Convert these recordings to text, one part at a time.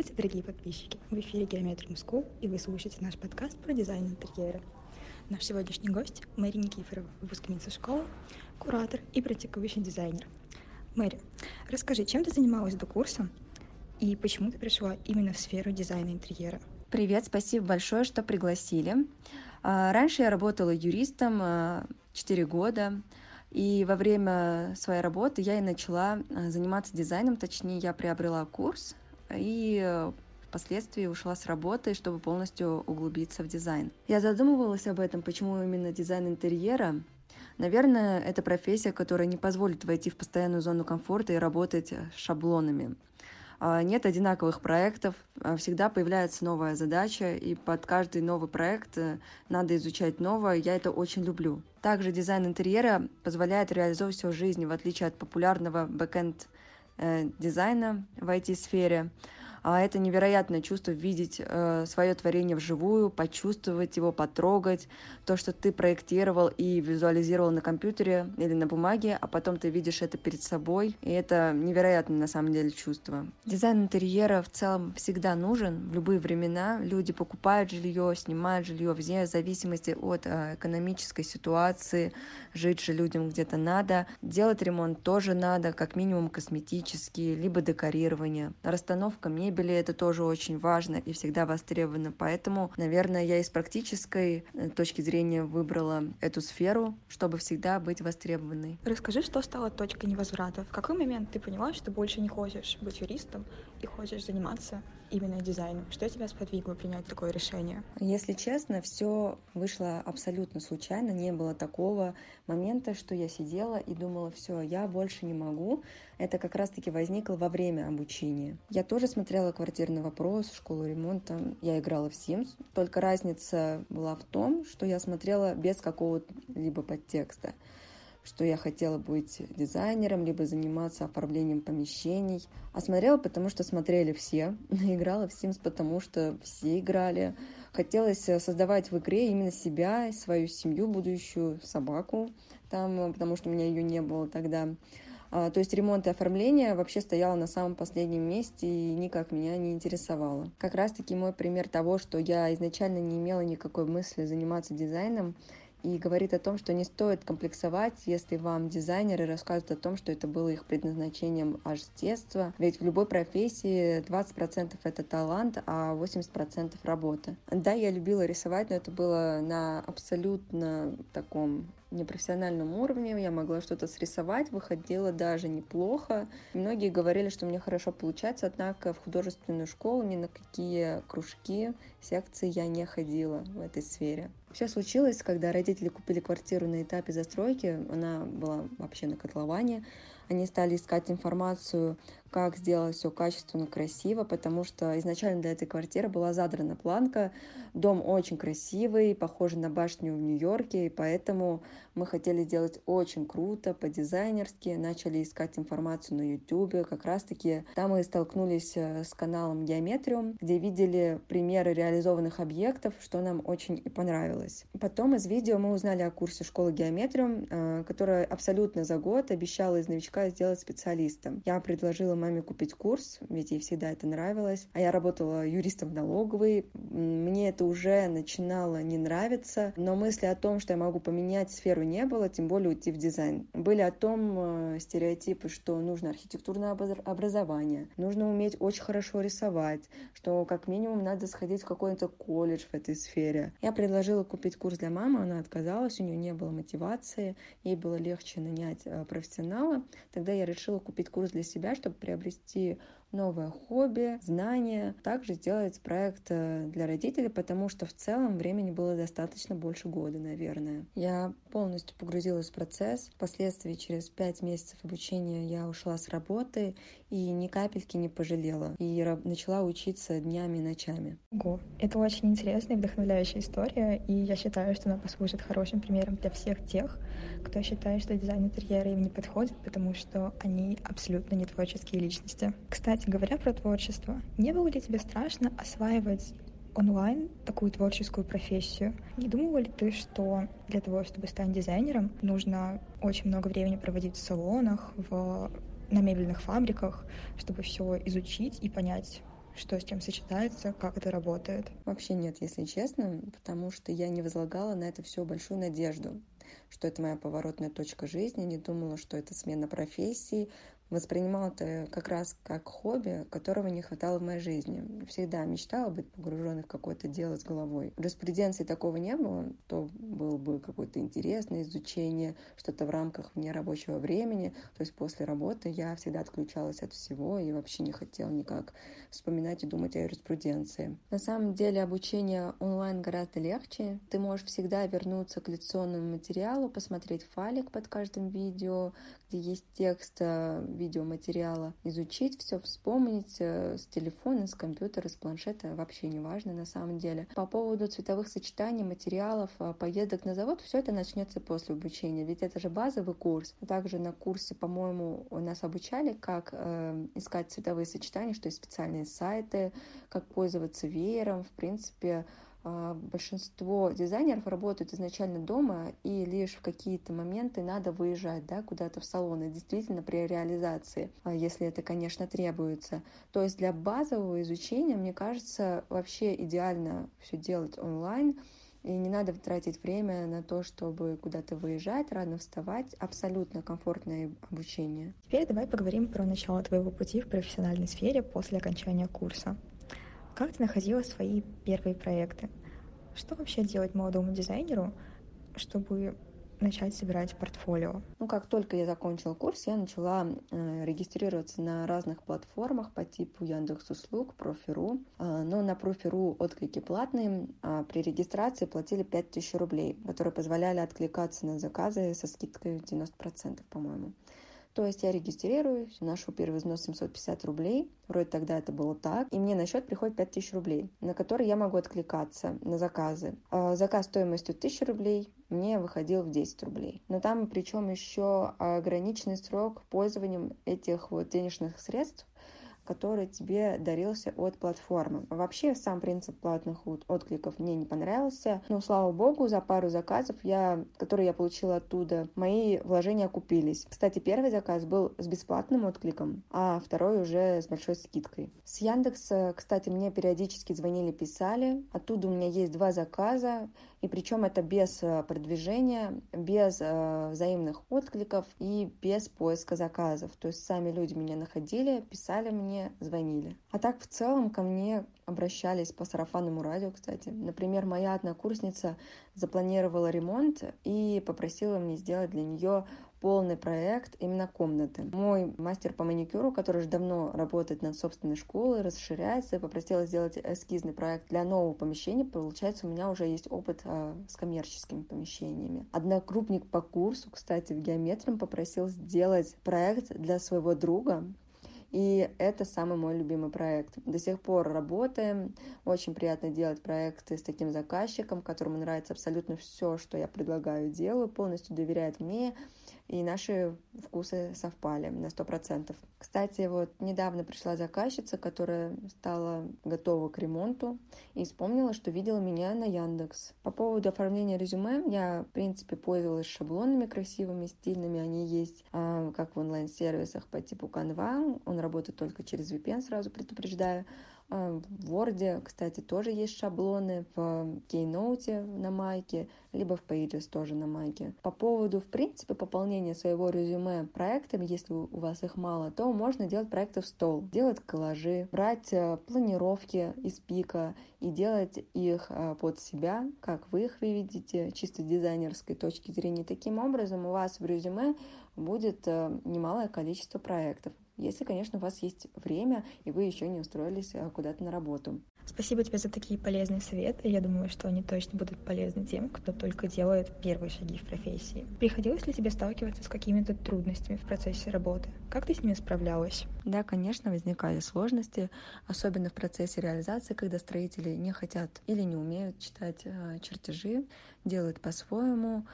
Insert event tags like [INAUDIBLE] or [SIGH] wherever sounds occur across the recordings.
Здравствуйте, дорогие подписчики! В эфире Geometrium School, и вы слушаете наш подкаст про дизайн интерьера. Наш сегодняшний гость – Мэри Никифорова, выпускница школы, куратор и практикующий дизайнер. Мэри, расскажи, чем ты занималась до курса и почему ты пришла именно в сферу дизайна интерьера? Привет, спасибо большое, что пригласили. А, раньше я работала юристом 4 а, года, и во время своей работы я и начала а, заниматься дизайном, точнее, я приобрела курс и э, впоследствии ушла с работы, чтобы полностью углубиться в дизайн. Я задумывалась об этом, почему именно дизайн интерьера. Наверное, это профессия, которая не позволит войти в постоянную зону комфорта и работать шаблонами. А, нет одинаковых проектов, а, всегда появляется новая задача, и под каждый новый проект э, надо изучать новое, я это очень люблю. Также дизайн интерьера позволяет реализовывать все в жизни, в отличие от популярного backend э, дизайна в IT-сфере. А это невероятное чувство видеть э, свое творение вживую, почувствовать его, потрогать, то, что ты проектировал и визуализировал на компьютере или на бумаге, а потом ты видишь это перед собой, и это невероятное на самом деле чувство. Дизайн интерьера в целом всегда нужен в любые времена. Люди покупают жилье, снимают жилье вне зависимости от э, экономической ситуации, жить же людям где-то надо, делать ремонт тоже надо, как минимум косметический, либо декорирование, расстановка мебели мебели это тоже очень важно и всегда востребовано. Поэтому, наверное, я из практической э, точки зрения выбрала эту сферу, чтобы всегда быть востребованной. Расскажи, что стало точкой невозврата? В какой момент ты поняла, что больше не хочешь быть юристом и хочешь заниматься именно дизайном? Что тебя сподвигло принять такое решение? Если честно, все вышло абсолютно случайно. Не было такого момента, что я сидела и думала, все, я больше не могу. Это как раз-таки возникло во время обучения. Я тоже смотрела квартирный вопрос, школу ремонта. Я играла в Sims. Только разница была в том, что я смотрела без какого-либо подтекста что я хотела быть дизайнером, либо заниматься оформлением помещений. А смотрела, потому что смотрели все. [LAUGHS] Играла в Sims, потому что все играли. Хотелось создавать в игре именно себя, свою семью, будущую собаку там, потому что у меня ее не было тогда. А, то есть ремонт и оформление вообще стояло на самом последнем месте и никак меня не интересовало. Как раз-таки мой пример того, что я изначально не имела никакой мысли заниматься дизайном, и говорит о том, что не стоит комплексовать, если вам дизайнеры рассказывают о том, что это было их предназначением аж с детства. Ведь в любой профессии 20% это талант, а 80% работа. Да, я любила рисовать, но это было на абсолютно таком непрофессиональном уровне, я могла что-то срисовать, выходило даже неплохо. Многие говорили, что мне хорошо получается, однако в художественную школу ни на какие кружки, секции я не ходила в этой сфере. Все случилось, когда родители купили квартиру на этапе застройки, она была вообще на котловане, они стали искать информацию как сделать все качественно, красиво, потому что изначально для этой квартиры была задрана планка. Дом очень красивый, похожий на башню в Нью-Йорке, и поэтому мы хотели сделать очень круто, по-дизайнерски, начали искать информацию на YouTube. Как раз-таки там мы столкнулись э, с каналом Геометриум, где видели примеры реализованных объектов, что нам очень и понравилось. Потом из видео мы узнали о курсе школы Геометриум, э, которая абсолютно за год обещала из новичка сделать специалистом. Я предложила маме купить курс, ведь ей всегда это нравилось. А я работала юристом в налоговой. Мне это уже начинало не нравиться, но мысли о том, что я могу поменять сферу не было, тем более уйти в дизайн. Были о том э, стереотипы, что нужно архитектурное образование, нужно уметь очень хорошо рисовать, что как минимум надо сходить в какой-то колледж в этой сфере. Я предложила купить курс для мамы, она отказалась, у нее не было мотивации, ей было легче нанять э, профессионала. Тогда я решила купить курс для себя, чтобы приобрести новое хобби, знания. Также сделать проект э, для родителей, потому что в целом времени было достаточно больше года, наверное. Я полностью погрузилась в процесс. Впоследствии, через пять месяцев обучения, я ушла с работы и ни капельки не пожалела. И начала учиться днями и ночами. Ого, это очень интересная и вдохновляющая история, и я считаю, что она послужит хорошим примером для всех тех, кто считает, что дизайн интерьера им не подходит, потому что они абсолютно не творческие личности. Кстати, говоря про творчество, не было ли тебе страшно осваивать онлайн такую творческую профессию. Не думала ли ты, что для того, чтобы стать дизайнером, нужно очень много времени проводить в салонах, в, на мебельных фабриках, чтобы все изучить и понять, что с чем сочетается, как это работает? Вообще нет, если честно, потому что я не возлагала на это все большую надежду что это моя поворотная точка жизни, не думала, что это смена профессии, воспринимала это как раз как хобби, которого не хватало в моей жизни. Всегда мечтала быть погруженной в какое-то дело с головой. В юриспруденции такого не было, то было бы какое-то интересное изучение, что-то в рамках вне рабочего времени. То есть после работы я всегда отключалась от всего и вообще не хотела никак вспоминать и думать о юриспруденции. На самом деле обучение онлайн гораздо легче. Ты можешь всегда вернуться к лекционному материалу, посмотреть файлик под каждым видео, есть текст э, видеоматериала, изучить все, вспомнить э, с телефона, с компьютера, с планшета, вообще не важно на самом деле. По поводу цветовых сочетаний, материалов, э, поездок на завод, все это начнется после обучения, ведь это же базовый курс. Также на курсе, по-моему, у нас обучали, как э, искать цветовые сочетания, что есть специальные сайты, как пользоваться веером, в принципе, а, большинство дизайнеров работают изначально дома, и лишь в какие-то моменты надо выезжать да, куда-то в салоны, действительно при реализации, а, если это, конечно, требуется. То есть для базового изучения, мне кажется, вообще идеально все делать онлайн, и не надо тратить время на то, чтобы куда-то выезжать, рано вставать. Абсолютно комфортное обучение. Теперь давай поговорим про начало твоего пути в профессиональной сфере после окончания курса. Как ты находила свои первые проекты? Что вообще делать молодому дизайнеру, чтобы начать собирать портфолио? Ну, как только я закончила курс, я начала э, регистрироваться на разных платформах по типу Яндекс Услуг, Профи.ру. Э, но на Профи.ру отклики платные, а при регистрации платили 5000 рублей, которые позволяли откликаться на заказы со скидкой 90%, по-моему. То есть я регистрируюсь, ношу первый взнос 750 рублей, вроде тогда это было так, и мне на счет приходит 5000 рублей, на которые я могу откликаться на заказы. А заказ стоимостью 1000 рублей мне выходил в 10 рублей. Но там причем еще ограниченный срок пользования этих вот денежных средств который тебе дарился от платформы. Вообще сам принцип платных откликов мне не понравился, но слава богу, за пару заказов, я, которые я получила оттуда, мои вложения окупились. Кстати, первый заказ был с бесплатным откликом, а второй уже с большой скидкой. С Яндекса, кстати, мне периодически звонили, писали. Оттуда у меня есть два заказа, и причем это без э, продвижения, без э, взаимных откликов и без поиска заказов. То есть сами люди меня находили, писали мне, звонили. А так в целом ко мне обращались по сарафанному радио, кстати. Например, моя однокурсница запланировала ремонт и попросила мне сделать для нее полный проект именно комнаты. Мой мастер по маникюру, который уже давно работает над собственной школой, расширяется, попросила сделать эскизный проект для нового помещения. Получается, у меня уже есть опыт э, с коммерческими помещениями. Однокрупник по курсу, кстати, в геометром попросил сделать проект для своего друга, и это самый мой любимый проект. До сих пор работаем. Очень приятно делать проекты с таким заказчиком, которому нравится абсолютно все, что я предлагаю, делаю, полностью доверяет мне и наши вкусы совпали на сто процентов. Кстати, вот недавно пришла заказчица, которая стала готова к ремонту и вспомнила, что видела меня на Яндекс. По поводу оформления резюме, я, в принципе, пользовалась шаблонами красивыми, стильными. Они есть а, как в онлайн-сервисах по типу Canva. Он работает только через VPN, сразу предупреждаю. А, в Word, кстати, тоже есть шаблоны, в Keynote на майке, либо в Pages тоже на майке. По поводу, в принципе, пополнения своего резюме проектами, если у вас их мало, то можно делать проекты в стол, делать коллажи, брать э, планировки из пика и делать их э, под себя, как вы их видите, чисто дизайнерской точки зрения. Таким образом, у вас в резюме будет э, немалое количество проектов если, конечно, у вас есть время, и вы еще не устроились э, куда-то на работу. Спасибо тебе за такие полезные советы. Я думаю, что они точно будут полезны тем, кто только делает первые шаги в профессии. Приходилось ли тебе сталкиваться с какими-то трудностями в процессе работы? Как ты с ними справлялась? Да, конечно, возникали сложности, особенно в процессе реализации, когда строители не хотят или не умеют читать э, чертежи, делают по-своему,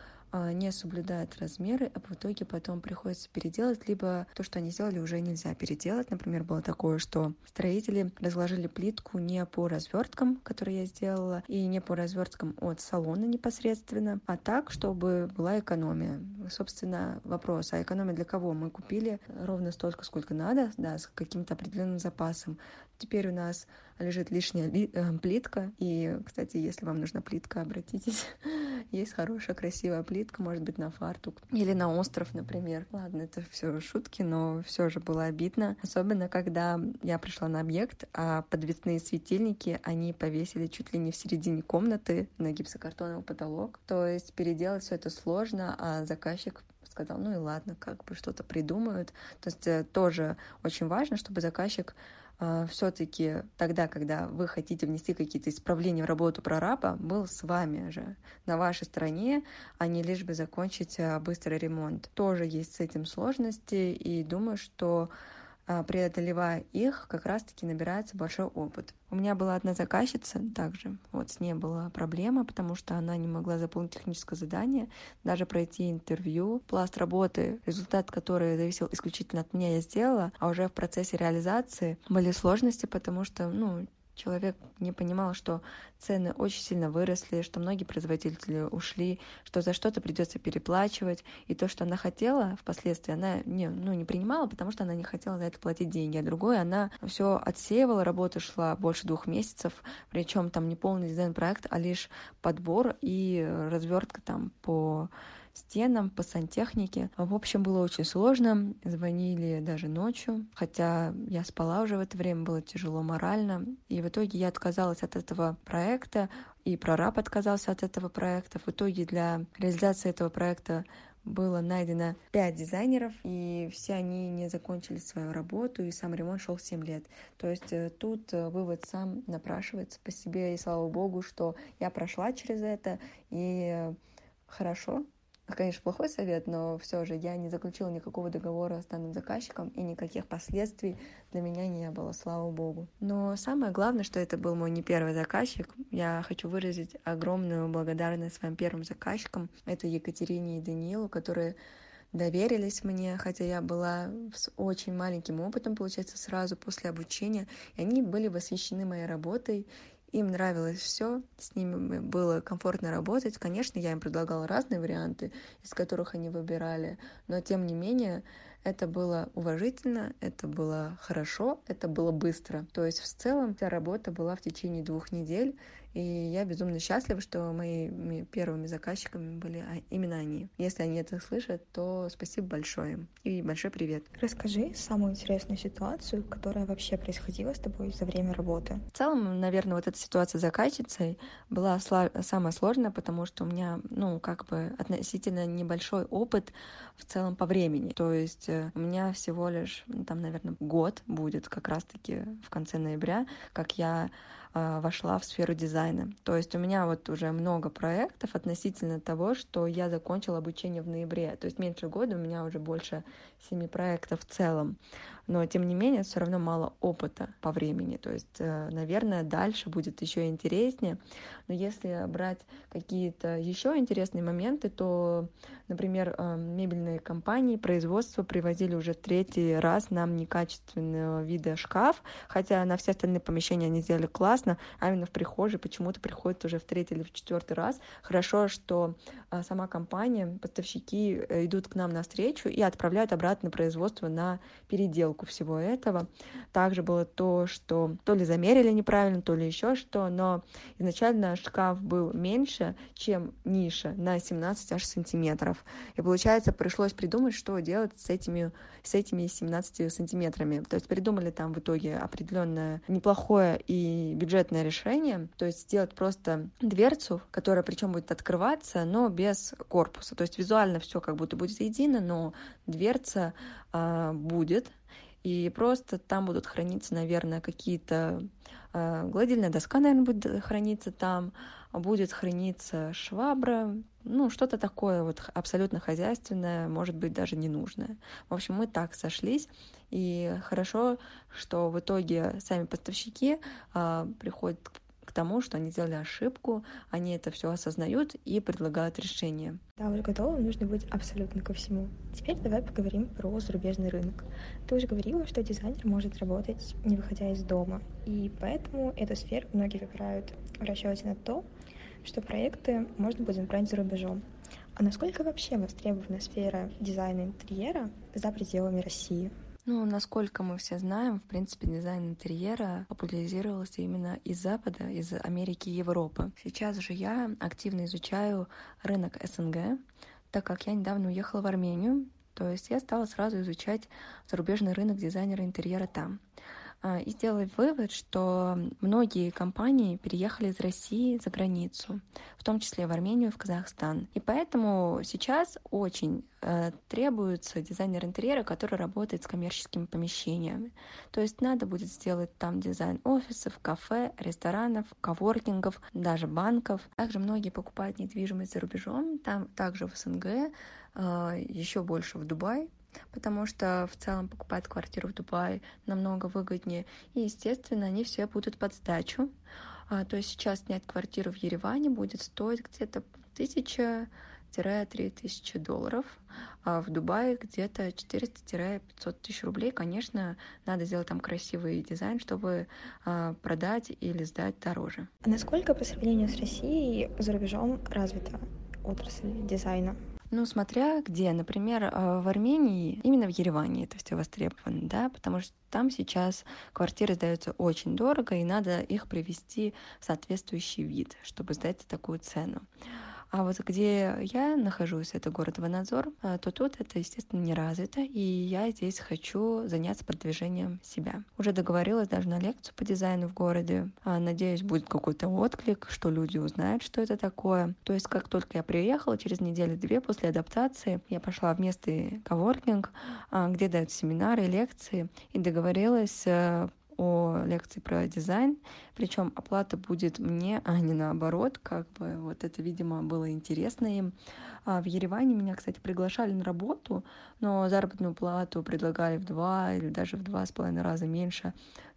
не соблюдают размеры, а в итоге потом приходится переделать, либо то, что они сделали, уже нельзя переделать. Например, было такое, что строители разложили плитку не по разверткам, которые я сделала, и не по разверткам от салона непосредственно, а так, чтобы была экономия. Собственно, вопрос, а экономия для кого? Мы купили ровно столько, сколько надо, да, с каким-то определенным запасом. Теперь у нас лежит лишняя ли, э, плитка. И, кстати, если вам нужна плитка, обратитесь. [LAUGHS] Есть хорошая, красивая плитка, может быть, на фартук или на остров, например. Ладно, это все шутки, но все же было обидно. Особенно, когда я пришла на объект, а подвесные светильники они повесили чуть ли не в середине комнаты на гипсокартоновый потолок. То есть переделать все это сложно, а заказчик сказал, ну и ладно, как бы что-то придумают. То есть э, тоже очень важно, чтобы заказчик все-таки тогда, когда вы хотите внести какие-то исправления в работу прораба, был с вами же, на вашей стороне, а не лишь бы закончить а, быстрый ремонт. Тоже есть с этим сложности, и думаю, что преодолевая их, как раз-таки набирается большой опыт. У меня была одна заказчица также, вот с ней была проблема, потому что она не могла заполнить техническое задание, даже пройти интервью. Пласт работы, результат который зависел исключительно от меня, я сделала, а уже в процессе реализации были сложности, потому что, ну, человек не понимал, что цены очень сильно выросли, что многие производители ушли, что за что-то придется переплачивать. И то, что она хотела впоследствии, она не, ну, не принимала, потому что она не хотела за это платить деньги. А другое, она все отсеивала, работа шла больше двух месяцев, причем там не полный дизайн-проект, а лишь подбор и развертка там по стенам, по сантехнике. В общем, было очень сложно. Звонили даже ночью, хотя я спала уже в это время, было тяжело морально. И в итоге я отказалась от этого проекта, и прораб отказался от этого проекта. В итоге для реализации этого проекта было найдено пять дизайнеров, и все они не закончили свою работу, и сам ремонт шел 7 лет. То есть э, тут э, вывод сам напрашивается по себе, и слава богу, что я прошла через это, и э, хорошо, Конечно, плохой совет, но все же я не заключила никакого договора с данным заказчиком, и никаких последствий для меня не было, слава богу. Но самое главное, что это был мой не первый заказчик. Я хочу выразить огромную благодарность своим первым заказчикам. Это Екатерине и Даниилу, которые доверились мне, хотя я была с очень маленьким опытом, получается, сразу после обучения, и они были восхищены моей работой, им нравилось все, с ними было комфортно работать. Конечно, я им предлагала разные варианты, из которых они выбирали, но тем не менее это было уважительно, это было хорошо, это было быстро. То есть в целом вся работа была в течение двух недель, и я безумно счастлива, что моими первыми заказчиками были а, именно они. Если они это слышат, то спасибо большое и большой привет. Расскажи самую интересную ситуацию, которая вообще происходила с тобой за время работы. В целом, наверное, вот эта ситуация с заказчицей была самая сложная, потому что у меня, ну, как бы относительно небольшой опыт в целом по времени. То есть э, у меня всего лишь, ну, там, наверное, год будет как раз-таки в конце ноября, как я вошла в сферу дизайна. То есть у меня вот уже много проектов относительно того, что я закончила обучение в ноябре. То есть меньше года у меня уже больше семи проектов в целом но тем не менее все равно мало опыта по времени. То есть, э, наверное, дальше будет еще интереснее. Но если брать какие-то еще интересные моменты, то, например, э, мебельные компании, производство привозили уже третий раз нам некачественного вида шкаф, хотя на все остальные помещения они сделали классно, а именно в прихожей почему-то приходит уже в третий или в четвертый раз. Хорошо, что э, сама компания, поставщики идут к нам навстречу и отправляют обратно производство на переделку подделку всего этого. Также было то, что то ли замерили неправильно, то ли еще что, но изначально шкаф был меньше, чем ниша на 17 аж сантиметров. И получается, пришлось придумать, что делать с этими, с этими 17 сантиметрами. То есть придумали там в итоге определенное неплохое и бюджетное решение, то есть сделать просто дверцу, которая причем будет открываться, но без корпуса. То есть визуально все как будто будет едино, но дверца а, будет, и просто там будут храниться, наверное, какие-то... Э, гладильная доска, наверное, будет храниться там, будет храниться швабра, ну, что-то такое вот абсолютно хозяйственное, может быть, даже ненужное. В общем, мы так сошлись, и хорошо, что в итоге сами поставщики э, приходят к тому, что они сделали ошибку, они это все осознают и предлагают решение. Да, уже готовым нужно быть абсолютно ко всему. Теперь давай поговорим про зарубежный рынок. Ты уже говорила, что дизайнер может работать, не выходя из дома, и поэтому эту сферу многие выбирают в расчете на то, что проекты можно будет брать за рубежом. А насколько вообще востребована сфера дизайна интерьера за пределами России? Ну, насколько мы все знаем, в принципе, дизайн интерьера популяризировался именно из Запада, из Америки и Европы. Сейчас же я активно изучаю рынок СНГ, так как я недавно уехала в Армению, то есть я стала сразу изучать зарубежный рынок дизайнера интерьера там. А, и сделать вывод, что многие компании переехали из России за границу, в том числе в Армению, в Казахстан. И поэтому сейчас очень э, требуется дизайнер интерьера, который работает с коммерческими помещениями. То есть надо будет сделать там дизайн офисов, кафе, ресторанов, коворкингов, даже банков. Также многие покупают недвижимость за рубежом, там также в СНГ, э, еще больше в Дубай, потому что в целом покупать квартиру в Дубае намного выгоднее. И, естественно, они все будут под сдачу. А, то есть сейчас снять квартиру в Ереване будет стоить где-то тысяча 3000 долларов, а в Дубае где-то 400-500 тысяч рублей. Конечно, надо сделать там красивый дизайн, чтобы а, продать или сдать дороже. А насколько по сравнению с Россией за рубежом развита отрасль дизайна? Ну, смотря где. Например, э, в Армении, именно в Ереване это все востребовано, да, потому что там сейчас квартиры сдаются очень дорого, и надо их привести в соответствующий вид, чтобы сдать такую цену. А вот где я нахожусь, это город Ванадзор, а, то тут это, естественно, не развито, и я здесь хочу заняться продвижением себя. Уже договорилась даже на лекцию по дизайну в городе. А, надеюсь, будет какой-то отклик, что люди узнают, что это такое. То есть, как только я приехала, через неделю-две после адаптации, я пошла в местный коворкинг, а, где дают семинары, лекции, и договорилась э, о лекции про дизайн, причем оплата будет мне, а не наоборот, как бы вот это, видимо, было интересно им. А в Ереване меня, кстати, приглашали на работу, но заработную плату предлагали в два или даже в два с половиной раза меньше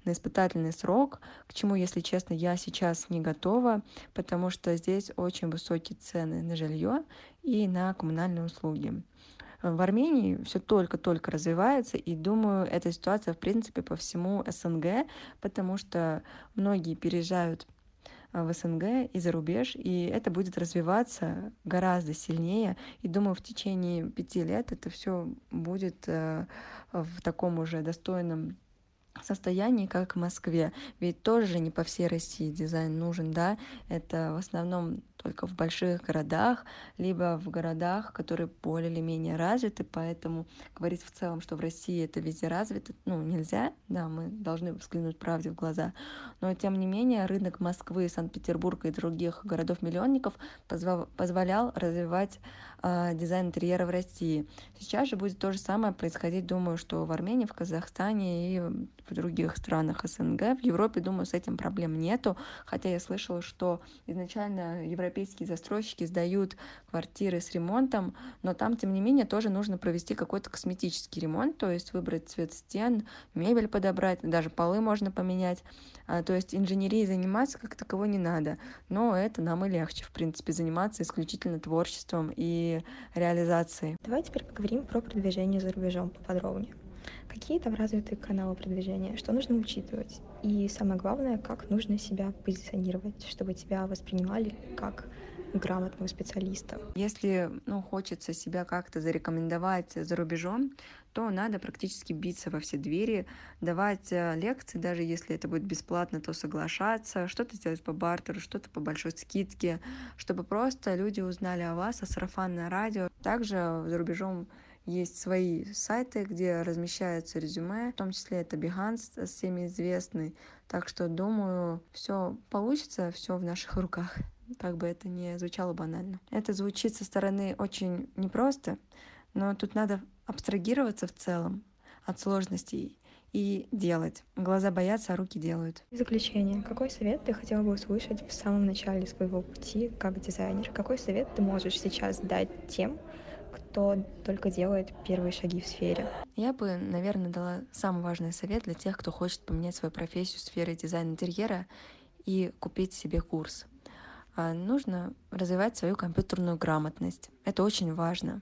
на испытательный срок, к чему, если честно, я сейчас не готова, потому что здесь очень высокие цены на жилье и на коммунальные услуги в Армении все только-только развивается, и думаю, эта ситуация, в принципе, по всему СНГ, потому что многие переезжают э, в СНГ и за рубеж, и это будет развиваться гораздо сильнее. И думаю, в течение пяти лет это все будет э, в таком уже достойном состоянии, как в Москве. Ведь тоже не по всей России дизайн нужен, да, это в основном только в больших городах, либо в городах, которые более или менее развиты, поэтому говорить в целом, что в России это везде развито, ну, нельзя, да, мы должны взглянуть правде в глаза, но тем не менее рынок Москвы, Санкт-Петербурга и других городов-миллионников позволял развивать э, дизайн интерьера в России. Сейчас же будет то же самое происходить, думаю, что в Армении, в Казахстане и в других странах СНГ. В Европе, думаю, с этим проблем нету, хотя я слышала, что изначально европейские застройщики сдают квартиры с ремонтом, но там, тем не менее, тоже нужно провести какой-то косметический ремонт, то есть выбрать цвет стен, мебель подобрать, даже полы можно поменять. А, то есть инженерией заниматься как таковой не надо, но это нам и легче, в принципе, заниматься исключительно творчеством и реализацией. Давай теперь поговорим про продвижение за рубежом поподробнее. Какие там развитые каналы продвижения, что нужно учитывать? И самое главное, как нужно себя позиционировать, чтобы тебя воспринимали как грамотного специалиста. Если ну, хочется себя как-то зарекомендовать за рубежом, то надо практически биться во все двери, давать э, лекции, даже если это будет бесплатно, то соглашаться, что-то сделать по бартеру, что-то по большой скидке, чтобы просто люди узнали о вас, о сарафанное радио. Также за рубежом есть свои сайты, где размещаются резюме, в том числе это Behance, всеми известный. Так что, думаю, все получится, все в наших руках [LAUGHS] как бы это ни звучало банально. Это звучит со стороны очень непросто, но тут надо абстрагироваться в целом от сложностей и делать. Глаза боятся, а руки делают. В заключение, какой совет ты хотела бы услышать в самом начале своего пути как дизайнер? Какой совет ты можешь сейчас дать тем, кто только делает первые шаги в сфере? Я бы, наверное, дала самый важный совет для тех, кто хочет поменять свою профессию в сфере дизайна интерьера и купить себе курс. А нужно развивать свою компьютерную грамотность. Это очень важно.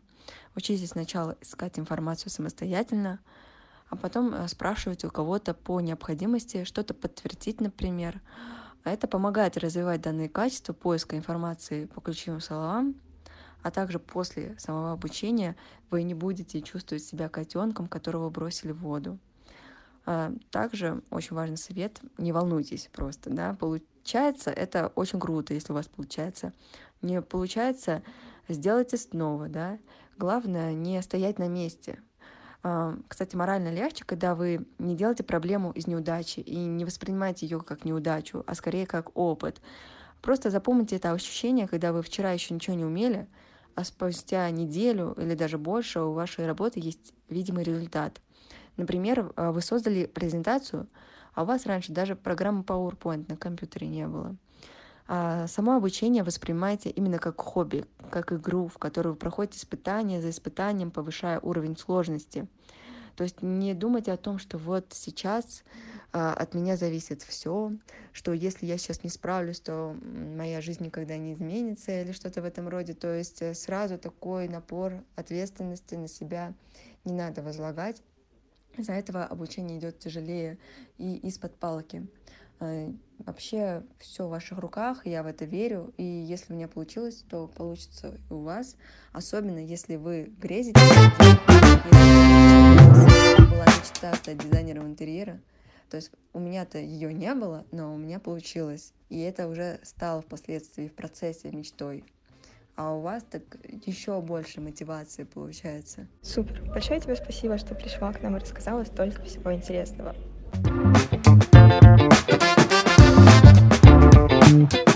Учитесь сначала искать информацию самостоятельно, а потом э, спрашивать у кого-то по необходимости что-то подтвердить, например. Это помогает развивать данные качества поиска информации по ключевым словам, а также после самого обучения вы не будете чувствовать себя котенком, которого бросили в воду. А также очень важный совет, не волнуйтесь просто, да, получается, это очень круто, если у вас получается. Не получается, сделайте снова, да. Главное не стоять на месте. А, кстати, морально легче, когда вы не делаете проблему из неудачи и не воспринимаете ее как неудачу, а скорее как опыт. Просто запомните это ощущение, когда вы вчера еще ничего не умели, а спустя неделю или даже больше у вашей работы есть видимый результат. Например, а, вы создали презентацию, а у вас раньше даже программы PowerPoint на компьютере не было. А само обучение воспринимайте именно как хобби, как игру, в которой вы проходите испытания за испытанием, повышая уровень сложности. То есть не думайте о том, что вот сейчас от меня зависит все, что если я сейчас не справлюсь, то моя жизнь никогда не изменится или что-то в этом роде. То есть э, сразу такой напор ответственности на себя не надо возлагать. Из-за этого обучение идет тяжелее и из-под палки. Э, вообще все в ваших руках, я в это верю, и если у меня получилось, то получится и у вас, особенно если вы грезите, была мечта стать дизайнером интерьера, то есть у меня-то ее не было, но у меня получилось, и это уже стало впоследствии в процессе мечтой а у вас так еще больше мотивации получается. Супер. Большое тебе спасибо, что пришла к нам и рассказала столько всего интересного. thank you